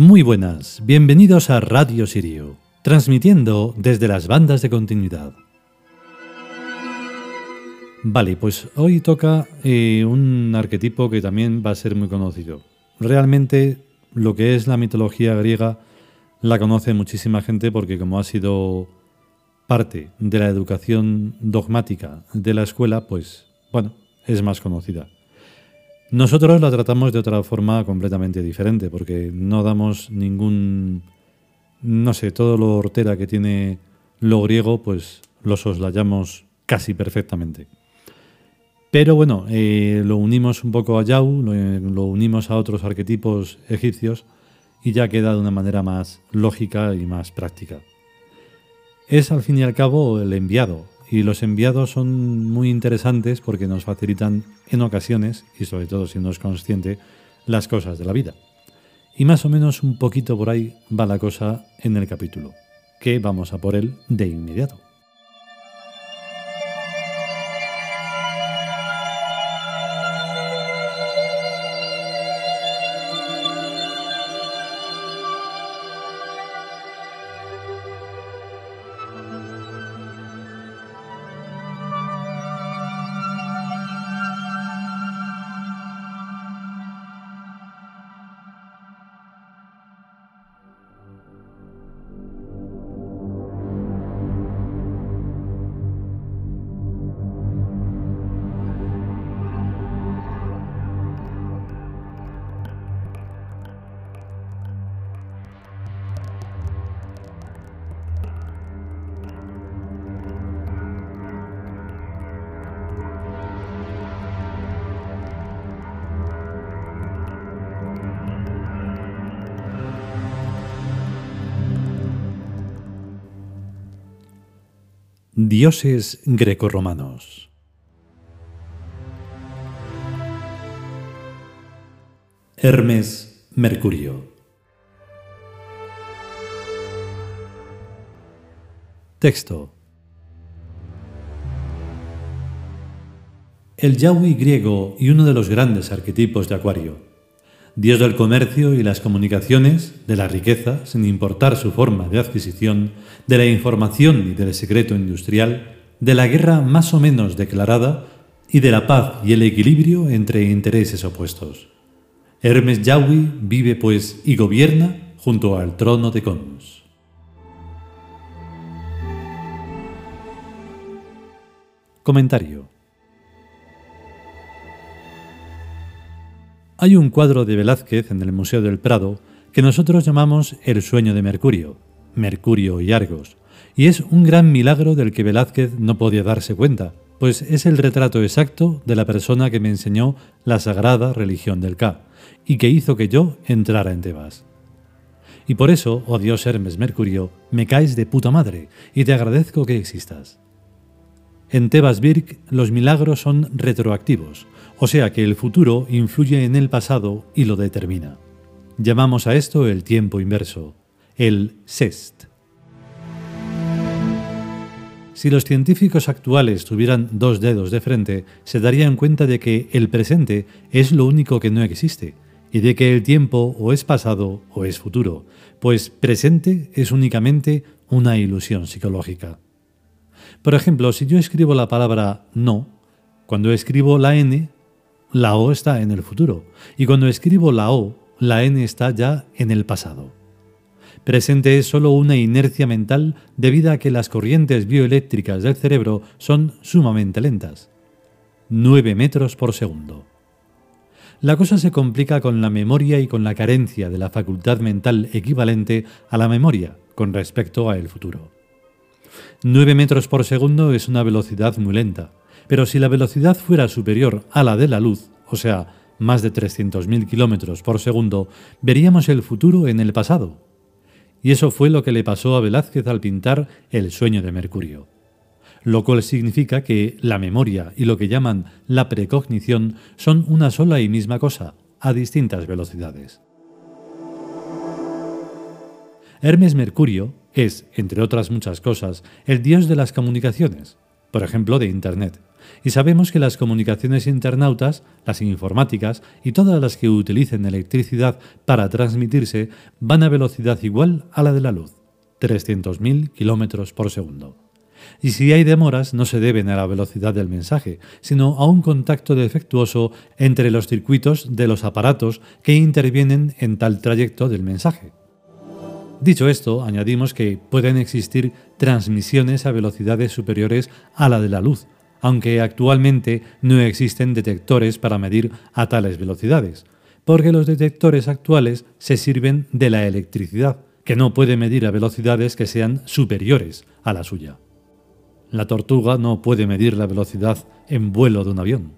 Muy buenas, bienvenidos a Radio Sirio, transmitiendo desde las bandas de continuidad. Vale, pues hoy toca eh, un arquetipo que también va a ser muy conocido. Realmente lo que es la mitología griega la conoce muchísima gente porque como ha sido parte de la educación dogmática de la escuela, pues bueno, es más conocida. Nosotros la tratamos de otra forma completamente diferente, porque no damos ningún, no sé, todo lo hortera que tiene lo griego, pues lo soslayamos casi perfectamente. Pero bueno, eh, lo unimos un poco a Yau, lo, unimos a otros arquetipos egipcios y ya queda de una manera más lógica y más práctica. Es al fin y al cabo el enviado, y los enviados son muy interesantes porque nos facilitan en ocasiones, y sobre todo si uno es consciente, las cosas de la vida. Y más o menos un poquito por ahí va la cosa en el capítulo, que vamos a por él de inmediato. Dioses grecorromanos. Hermes Mercurio. Texto. El Yahweh griego y uno de los grandes arquetipos de Acuario Dios del comercio y las comunicaciones, de la riqueza, sin importar su forma de adquisición, de la información y del secreto industrial, de la guerra más o menos declarada y de la paz y el equilibrio entre intereses opuestos. Hermes Yahweh vive pues y gobierna junto al trono de Cons. Comentario Hay un cuadro de Velázquez en el Museo del Prado que nosotros llamamos El sueño de Mercurio, Mercurio y Argos, y es un gran milagro del que Velázquez no podía darse cuenta, pues es el retrato exacto de la persona que me enseñó la sagrada religión del K, y que hizo que yo entrara en Tebas. Y por eso, oh Dios Hermes Mercurio, me caes de puta madre, y te agradezco que existas. En Tebas Birk los milagros son retroactivos, o sea que el futuro influye en el pasado y lo determina. Llamamos a esto el tiempo inverso, el SEST. Si los científicos actuales tuvieran dos dedos de frente, se darían cuenta de que el presente es lo único que no existe, y de que el tiempo o es pasado o es futuro, pues presente es únicamente una ilusión psicológica. Por ejemplo, si yo escribo la palabra no, cuando escribo la n, la O está en el futuro. Y cuando escribo la O, la N está ya en el pasado. Presente es solo una inercia mental debido a que las corrientes bioeléctricas del cerebro son sumamente lentas. 9 metros por segundo. La cosa se complica con la memoria y con la carencia de la facultad mental equivalente a la memoria con respecto a el futuro. 9 metros por segundo es una velocidad muy lenta, pero si la velocidad fuera superior a la de la luz, o sea, más de 300.000 kilómetros por segundo, veríamos el futuro en el pasado. Y eso fue lo que le pasó a Velázquez al pintar El sueño de Mercurio. Lo cual significa que la memoria y lo que llaman la precognición son una sola y misma cosa, a distintas velocidades. Hermes Mercurio es, entre otras muchas cosas, el dios de las comunicaciones, por ejemplo de Internet Y sabemos que las comunicaciones internautas, las informáticas y todas las que utilicen electricidad para transmitirse van a velocidad igual a la de la luz, 300.000 km por segundo. Y si hay demoras no se deben a la velocidad del mensaje, sino a un contacto defectuoso entre los circuitos de los aparatos que intervienen en tal trayecto del mensaje. Dicho esto, añadimos que pueden existir transmisiones a velocidades superiores a la de la luz, aunque actualmente no existen detectores para medir a tales velocidades, porque los detectores actuales se sirven de la electricidad, que no puede medir a velocidades que sean superiores a la suya. La tortuga no puede medir la velocidad en vuelo de un avión.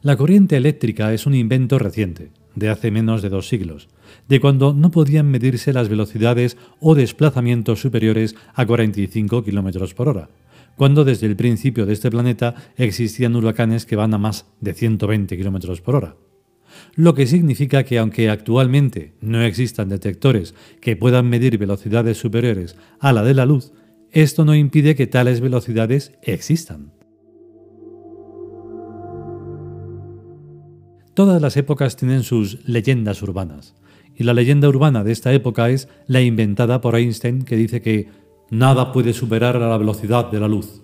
La corriente eléctrica es un invento reciente, de hace menos de dos siglos, de cuando no podían medirse las velocidades o desplazamientos superiores a 45 km por hora, cuando desde el principio de este planeta existían huracanes que van a más de 120 km por hora. Lo que significa que aunque actualmente no existan detectores que puedan medir velocidades superiores a la de la luz, esto no impide que tales velocidades existan. Todas las épocas tienen sus leyendas urbanas, y la leyenda urbana de esta época es la inventada por Einstein que dice que nada puede superar a la velocidad de la luz,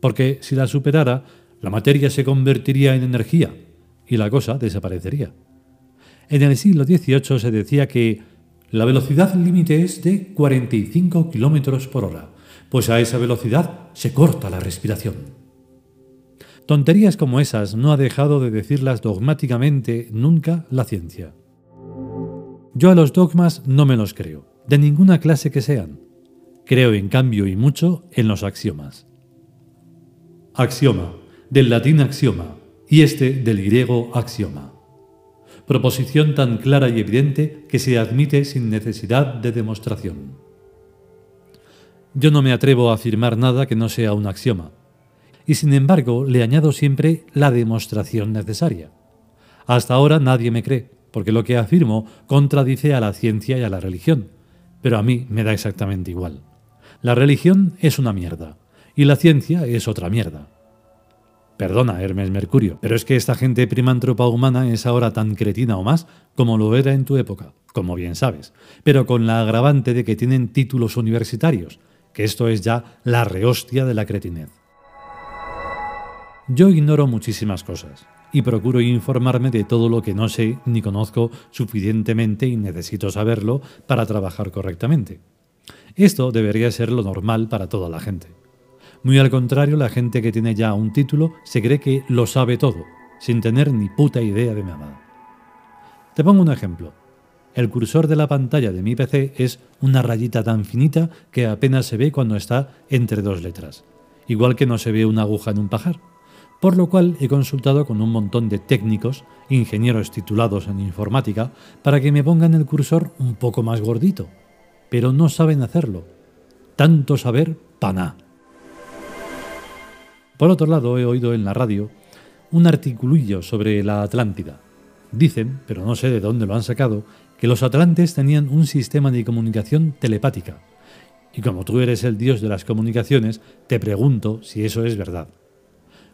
porque si la superara, la materia se convertiría en energía y la cosa desaparecería. En el siglo XVIII se decía que la velocidad límite es de 45 km por hora, pues a esa velocidad se corta la respiración. Tonterías como esas no ha dejado de decirlas dogmáticamente nunca la ciencia. Yo a los dogmas no me los creo, de ninguna clase que sean. Creo en cambio y mucho en los axiomas. Axioma, del latín axioma, y este del griego axioma. Proposición tan clara y evidente que se admite sin necesidad de demostración. Yo no me atrevo a afirmar nada que no sea un axioma, y sin embargo le añado siempre la demostración necesaria. Hasta ahora nadie me cree, porque lo que afirmo contradice a la ciencia y a la religión, pero a mí me da exactamente igual. La religión es una mierda, y la ciencia es otra mierda. Perdona, Hermes Mercurio, pero es que esta gente primántropa humana es ahora tan cretina o más como lo era en tu época, como bien sabes, pero con la agravante de que tienen títulos universitarios, que esto es ya la rehostia de la cretinez. Yo ignoro muchísimas cosas y procuro informarme de todo lo que no sé ni conozco suficientemente y necesito saberlo para trabajar correctamente. Esto debería ser lo normal para toda la gente. Muy al contrario, la gente que tiene ya un título se cree que lo sabe todo, sin tener ni puta idea de nada. Te pongo un ejemplo. El cursor de la pantalla de mi PC es una rayita tan finita que apenas se ve cuando está entre dos letras, igual que no se ve una aguja en un pajar por lo cual he consultado con un montón de técnicos, ingenieros titulados en informática, para que me pongan el cursor un poco más gordito, pero no saben hacerlo. Tanto saber, paná. Por otro lado, he oído en la radio un articulillo sobre la Atlántida. Dicen, pero no sé de dónde lo han sacado, que los atlantes tenían un sistema de comunicación telepática. Y como tú eres el dios de las comunicaciones, te pregunto si eso es verdad.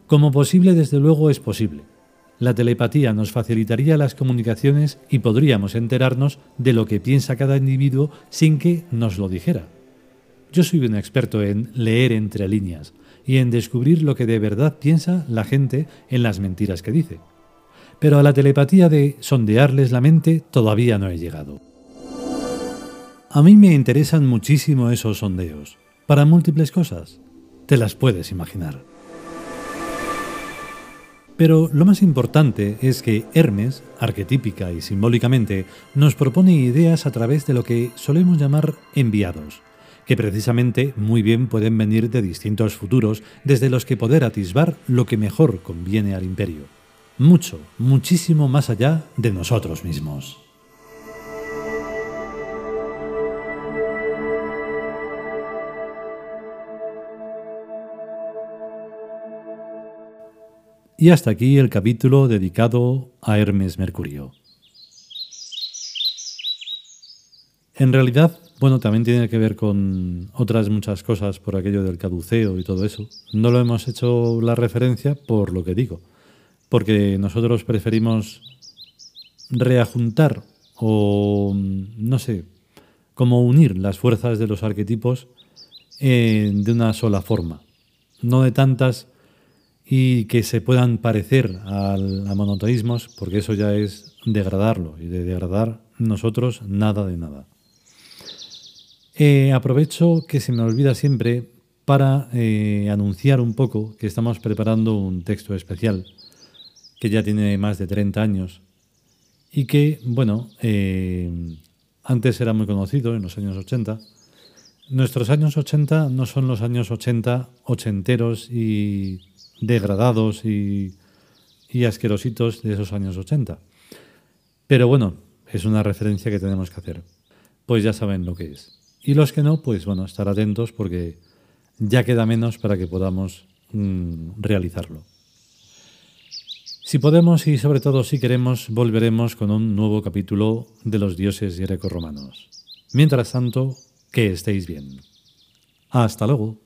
Como posible, desde luego es posible. La telepatía nos facilitaría las comunicaciones y podríamos enterarnos de lo que piensa cada individuo sin que nos lo dijera. Yo soy un experto en leer entre líneas y en descubrir lo que de verdad piensa la gente en las mentiras que dice. Pero a la telepatía de sondearles la mente todavía no he llegado. A mí me interesan muchísimo esos sondeos, para múltiples cosas. Te las puedes imaginar. Pero lo más importante es que Hermes, arquetípica y simbólicamente, nos propone ideas a través de lo que solemos llamar enviados, que precisamente muy bien pueden venir de distintos futuros desde los que poder atisbar lo que mejor conviene al imperio. Mucho, muchísimo más allá de nosotros mismos. Y hasta aquí el capítulo dedicado a Hermes Mercurio. En realidad, bueno, también tiene que ver con otras muchas cosas por aquello del caduceo y todo eso. No lo hemos hecho la referencia por lo que digo, porque nosotros preferimos reajuntar o, no sé, como unir las fuerzas de los arquetipos eh, de una sola forma, no de tantas y que se puedan parecer al, a monoteísmos, porque eso ya es degradarlo, y de degradar nosotros nada de nada. Eh, aprovecho que se me olvida siempre para eh, anunciar un poco que estamos preparando un texto especial que ya tiene más de 30 años y que, bueno, eh, antes era muy conocido en los años 80. Nuestros años 80 no son los años 80 ochenteros y degradados y, asquerositos de esos años 80. Pero bueno, es una referencia que tenemos que hacer. Pues ya saben lo que es. Y los que no, pues bueno, estar atentos porque ya queda menos para que podamos mm, realizarlo. Si podemos y sobre todo si queremos, volveremos con un nuevo capítulo de los dioses greco-romanos. Mientras tanto, que estéis bien. Hasta luego.